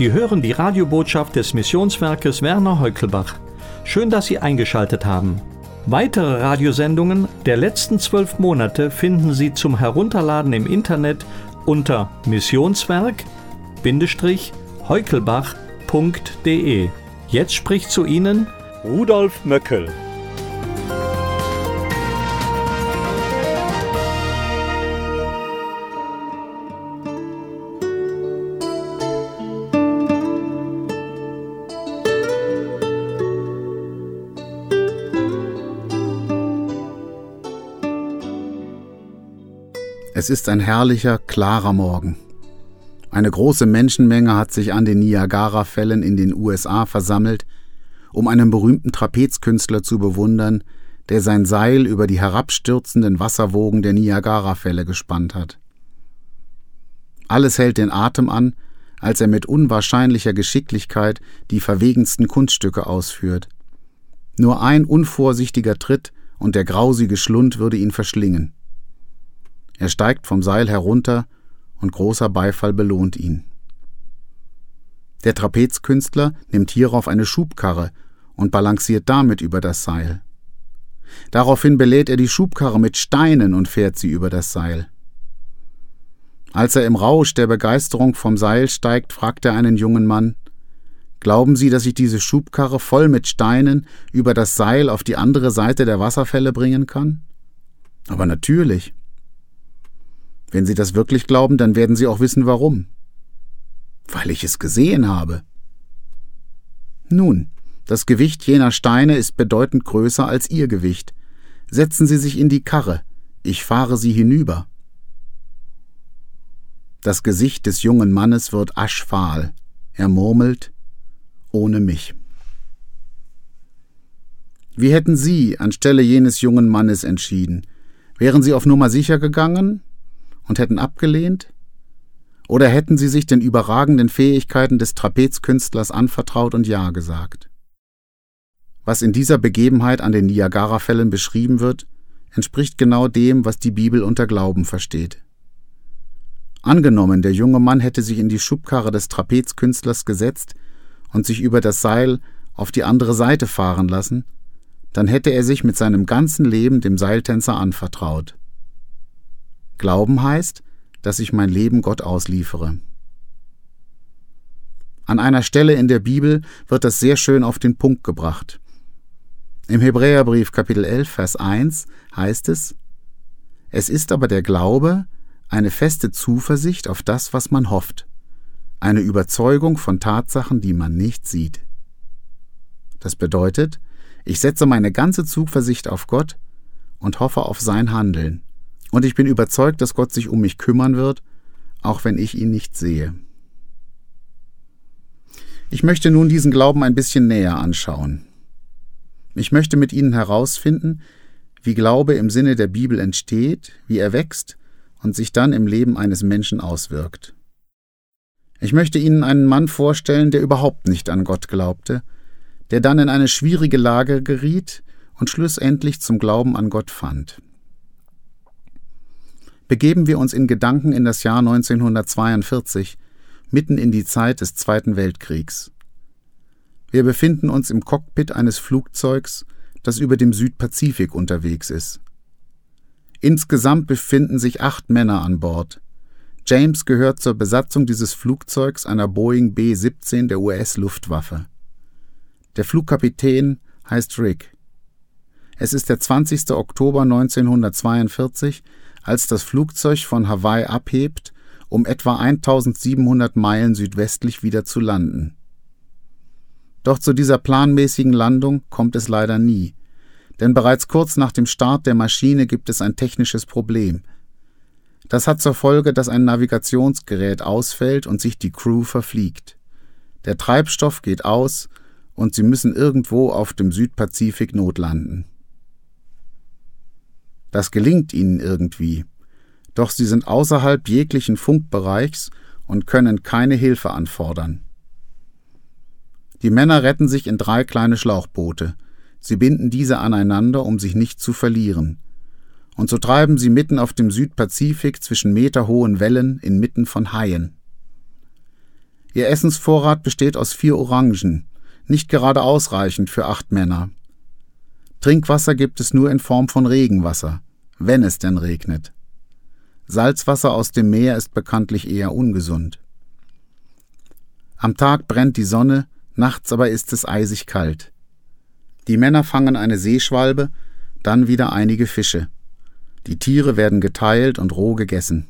Sie hören die Radiobotschaft des Missionswerkes Werner Heukelbach. Schön, dass Sie eingeschaltet haben. Weitere Radiosendungen der letzten zwölf Monate finden Sie zum Herunterladen im Internet unter missionswerk-heukelbach.de. Jetzt spricht zu Ihnen Rudolf Möckel. Es ist ein herrlicher, klarer Morgen. Eine große Menschenmenge hat sich an den Niagara-Fällen in den USA versammelt, um einen berühmten Trapezkünstler zu bewundern, der sein Seil über die herabstürzenden Wasserwogen der Niagara-Fälle gespannt hat. Alles hält den Atem an, als er mit unwahrscheinlicher Geschicklichkeit die verwegensten Kunststücke ausführt. Nur ein unvorsichtiger Tritt und der grausige Schlund würde ihn verschlingen. Er steigt vom Seil herunter und großer Beifall belohnt ihn. Der Trapezkünstler nimmt hierauf eine Schubkarre und balanciert damit über das Seil. Daraufhin belädt er die Schubkarre mit Steinen und fährt sie über das Seil. Als er im Rausch der Begeisterung vom Seil steigt, fragt er einen jungen Mann Glauben Sie, dass ich diese Schubkarre voll mit Steinen über das Seil auf die andere Seite der Wasserfälle bringen kann? Aber natürlich. Wenn Sie das wirklich glauben, dann werden Sie auch wissen, warum. Weil ich es gesehen habe. Nun, das Gewicht jener Steine ist bedeutend größer als Ihr Gewicht. Setzen Sie sich in die Karre, ich fahre Sie hinüber. Das Gesicht des jungen Mannes wird aschfahl. Er murmelt ohne mich. Wie hätten Sie anstelle jenes jungen Mannes entschieden? Wären Sie auf Nummer sicher gegangen und hätten abgelehnt? Oder hätten sie sich den überragenden Fähigkeiten des Trapezkünstlers anvertraut und Ja gesagt? Was in dieser Begebenheit an den Niagara-Fällen beschrieben wird, entspricht genau dem, was die Bibel unter Glauben versteht. Angenommen, der junge Mann hätte sich in die Schubkarre des Trapezkünstlers gesetzt und sich über das Seil auf die andere Seite fahren lassen, dann hätte er sich mit seinem ganzen Leben dem Seiltänzer anvertraut. Glauben heißt, dass ich mein Leben Gott ausliefere. An einer Stelle in der Bibel wird das sehr schön auf den Punkt gebracht. Im Hebräerbrief Kapitel 11, Vers 1 heißt es, Es ist aber der Glaube, eine feste Zuversicht auf das, was man hofft, eine Überzeugung von Tatsachen, die man nicht sieht. Das bedeutet, ich setze meine ganze Zuversicht auf Gott und hoffe auf sein Handeln. Und ich bin überzeugt, dass Gott sich um mich kümmern wird, auch wenn ich ihn nicht sehe. Ich möchte nun diesen Glauben ein bisschen näher anschauen. Ich möchte mit Ihnen herausfinden, wie Glaube im Sinne der Bibel entsteht, wie er wächst und sich dann im Leben eines Menschen auswirkt. Ich möchte Ihnen einen Mann vorstellen, der überhaupt nicht an Gott glaubte, der dann in eine schwierige Lage geriet und schlussendlich zum Glauben an Gott fand begeben wir uns in Gedanken in das Jahr 1942, mitten in die Zeit des Zweiten Weltkriegs. Wir befinden uns im Cockpit eines Flugzeugs, das über dem Südpazifik unterwegs ist. Insgesamt befinden sich acht Männer an Bord. James gehört zur Besatzung dieses Flugzeugs einer Boeing B-17 der US-Luftwaffe. Der Flugkapitän heißt Rick. Es ist der 20. Oktober 1942, als das Flugzeug von Hawaii abhebt, um etwa 1700 Meilen südwestlich wieder zu landen. Doch zu dieser planmäßigen Landung kommt es leider nie, denn bereits kurz nach dem Start der Maschine gibt es ein technisches Problem. Das hat zur Folge, dass ein Navigationsgerät ausfällt und sich die Crew verfliegt. Der Treibstoff geht aus und sie müssen irgendwo auf dem Südpazifik notlanden. Das gelingt ihnen irgendwie. Doch sie sind außerhalb jeglichen Funkbereichs und können keine Hilfe anfordern. Die Männer retten sich in drei kleine Schlauchboote. Sie binden diese aneinander, um sich nicht zu verlieren. Und so treiben sie mitten auf dem Südpazifik zwischen meterhohen Wellen inmitten von Haien. Ihr Essensvorrat besteht aus vier Orangen, nicht gerade ausreichend für acht Männer. Trinkwasser gibt es nur in Form von Regenwasser, wenn es denn regnet. Salzwasser aus dem Meer ist bekanntlich eher ungesund. Am Tag brennt die Sonne, nachts aber ist es eisig kalt. Die Männer fangen eine Seeschwalbe, dann wieder einige Fische. Die Tiere werden geteilt und roh gegessen.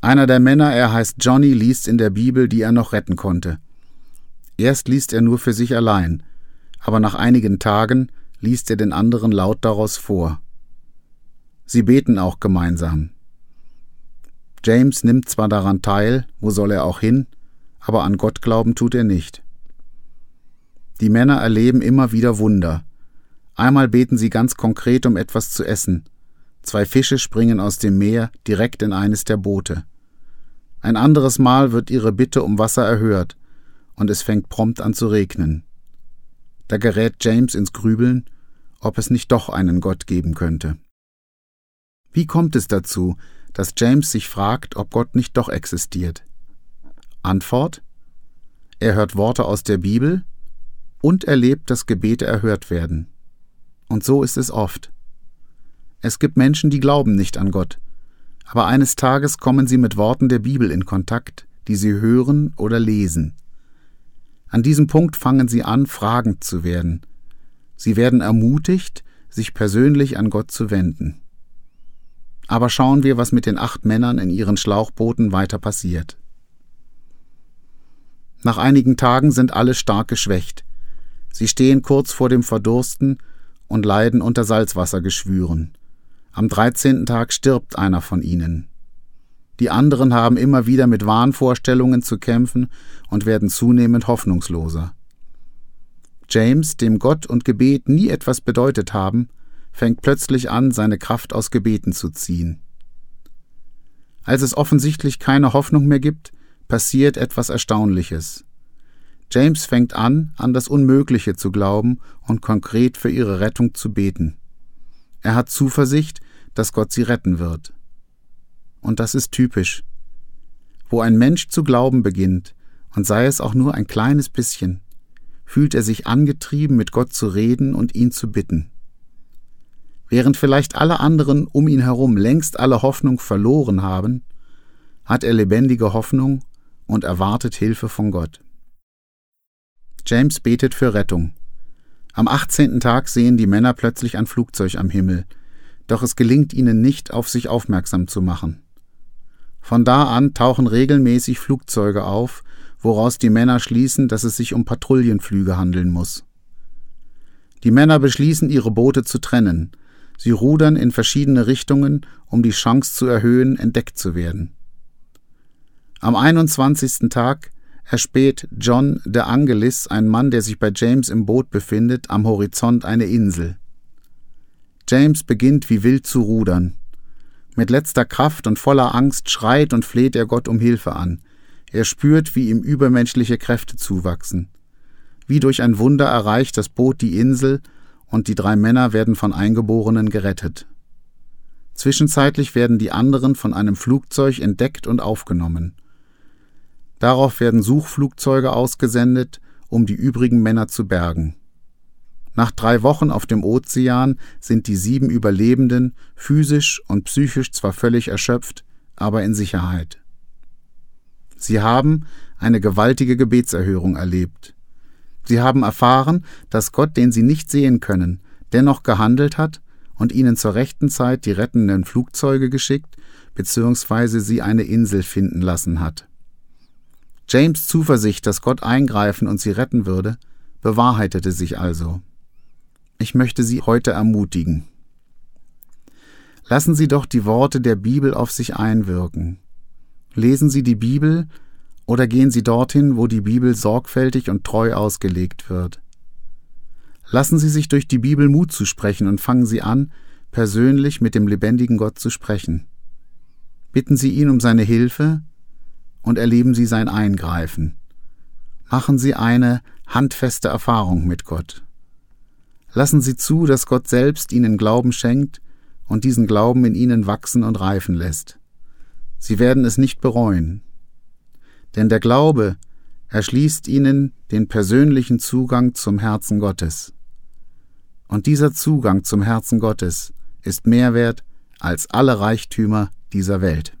Einer der Männer, er heißt Johnny, liest in der Bibel, die er noch retten konnte. Erst liest er nur für sich allein, aber nach einigen Tagen liest er den anderen laut daraus vor. Sie beten auch gemeinsam. James nimmt zwar daran teil, wo soll er auch hin, aber an Gott glauben tut er nicht. Die Männer erleben immer wieder Wunder. Einmal beten sie ganz konkret um etwas zu essen. Zwei Fische springen aus dem Meer direkt in eines der Boote. Ein anderes Mal wird ihre Bitte um Wasser erhört, und es fängt prompt an zu regnen. Da gerät James ins Grübeln, ob es nicht doch einen Gott geben könnte. Wie kommt es dazu, dass James sich fragt, ob Gott nicht doch existiert? Antwort Er hört Worte aus der Bibel und erlebt, dass Gebete erhört werden. Und so ist es oft. Es gibt Menschen, die glauben nicht an Gott, aber eines Tages kommen sie mit Worten der Bibel in Kontakt, die sie hören oder lesen. An diesem Punkt fangen sie an, fragend zu werden. Sie werden ermutigt, sich persönlich an Gott zu wenden. Aber schauen wir, was mit den acht Männern in ihren Schlauchbooten weiter passiert. Nach einigen Tagen sind alle stark geschwächt. Sie stehen kurz vor dem Verdursten und leiden unter Salzwassergeschwüren. Am dreizehnten Tag stirbt einer von ihnen. Die anderen haben immer wieder mit Wahnvorstellungen zu kämpfen und werden zunehmend hoffnungsloser. James, dem Gott und Gebet nie etwas bedeutet haben, fängt plötzlich an, seine Kraft aus Gebeten zu ziehen. Als es offensichtlich keine Hoffnung mehr gibt, passiert etwas Erstaunliches. James fängt an, an das Unmögliche zu glauben und konkret für ihre Rettung zu beten. Er hat Zuversicht, dass Gott sie retten wird. Und das ist typisch. Wo ein Mensch zu glauben beginnt, und sei es auch nur ein kleines bisschen, fühlt er sich angetrieben, mit Gott zu reden und ihn zu bitten. Während vielleicht alle anderen um ihn herum längst alle Hoffnung verloren haben, hat er lebendige Hoffnung und erwartet Hilfe von Gott. James betet für Rettung. Am 18. Tag sehen die Männer plötzlich ein Flugzeug am Himmel, doch es gelingt ihnen nicht, auf sich aufmerksam zu machen. Von da an tauchen regelmäßig Flugzeuge auf, woraus die Männer schließen, dass es sich um Patrouillenflüge handeln muss. Die Männer beschließen, ihre Boote zu trennen. Sie rudern in verschiedene Richtungen, um die Chance zu erhöhen, entdeckt zu werden. Am 21. Tag erspäht John de Angelis, ein Mann, der sich bei James im Boot befindet, am Horizont eine Insel. James beginnt wie wild zu rudern. Mit letzter Kraft und voller Angst schreit und fleht er Gott um Hilfe an. Er spürt, wie ihm übermenschliche Kräfte zuwachsen. Wie durch ein Wunder erreicht das Boot die Insel und die drei Männer werden von Eingeborenen gerettet. Zwischenzeitlich werden die anderen von einem Flugzeug entdeckt und aufgenommen. Darauf werden Suchflugzeuge ausgesendet, um die übrigen Männer zu bergen. Nach drei Wochen auf dem Ozean sind die sieben Überlebenden physisch und psychisch zwar völlig erschöpft, aber in Sicherheit. Sie haben eine gewaltige Gebetserhörung erlebt. Sie haben erfahren, dass Gott, den sie nicht sehen können, dennoch gehandelt hat und ihnen zur rechten Zeit die rettenden Flugzeuge geschickt bzw. sie eine Insel finden lassen hat. James Zuversicht, dass Gott eingreifen und sie retten würde, bewahrheitete sich also. Ich möchte Sie heute ermutigen. Lassen Sie doch die Worte der Bibel auf sich einwirken. Lesen Sie die Bibel oder gehen Sie dorthin, wo die Bibel sorgfältig und treu ausgelegt wird. Lassen Sie sich durch die Bibel Mut zu sprechen und fangen Sie an, persönlich mit dem lebendigen Gott zu sprechen. Bitten Sie ihn um seine Hilfe und erleben Sie sein Eingreifen. Machen Sie eine handfeste Erfahrung mit Gott. Lassen Sie zu, dass Gott selbst Ihnen Glauben schenkt und diesen Glauben in Ihnen wachsen und reifen lässt. Sie werden es nicht bereuen. denn der Glaube erschließt ihnen den persönlichen Zugang zum Herzen Gottes. Und dieser Zugang zum Herzen Gottes ist mehr wert als alle Reichtümer dieser Welt.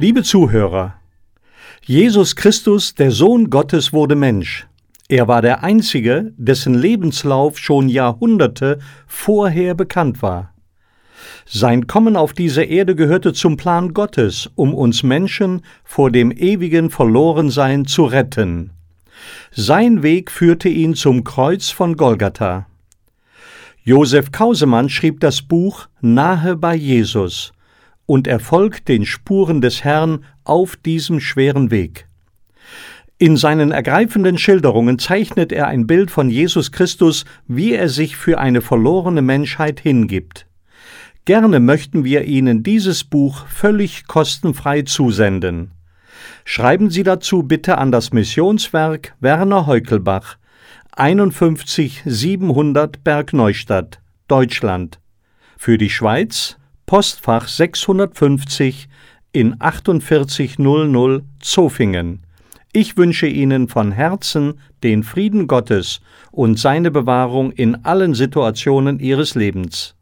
Liebe Zuhörer, Jesus Christus, der Sohn Gottes, wurde Mensch. Er war der Einzige, dessen Lebenslauf schon Jahrhunderte vorher bekannt war. Sein Kommen auf diese Erde gehörte zum Plan Gottes, um uns Menschen vor dem ewigen Verlorensein zu retten. Sein Weg führte ihn zum Kreuz von Golgatha. Josef Kausemann schrieb das Buch Nahe bei Jesus und er folgt den Spuren des Herrn auf diesem schweren Weg. In seinen ergreifenden Schilderungen zeichnet er ein Bild von Jesus Christus, wie er sich für eine verlorene Menschheit hingibt. Gerne möchten wir Ihnen dieses Buch völlig kostenfrei zusenden. Schreiben Sie dazu bitte an das Missionswerk Werner Heukelbach, 51 700 Bergneustadt, Deutschland. Für die Schweiz Postfach 650 in 4800 Zofingen. Ich wünsche Ihnen von Herzen den Frieden Gottes und seine Bewahrung in allen Situationen Ihres Lebens.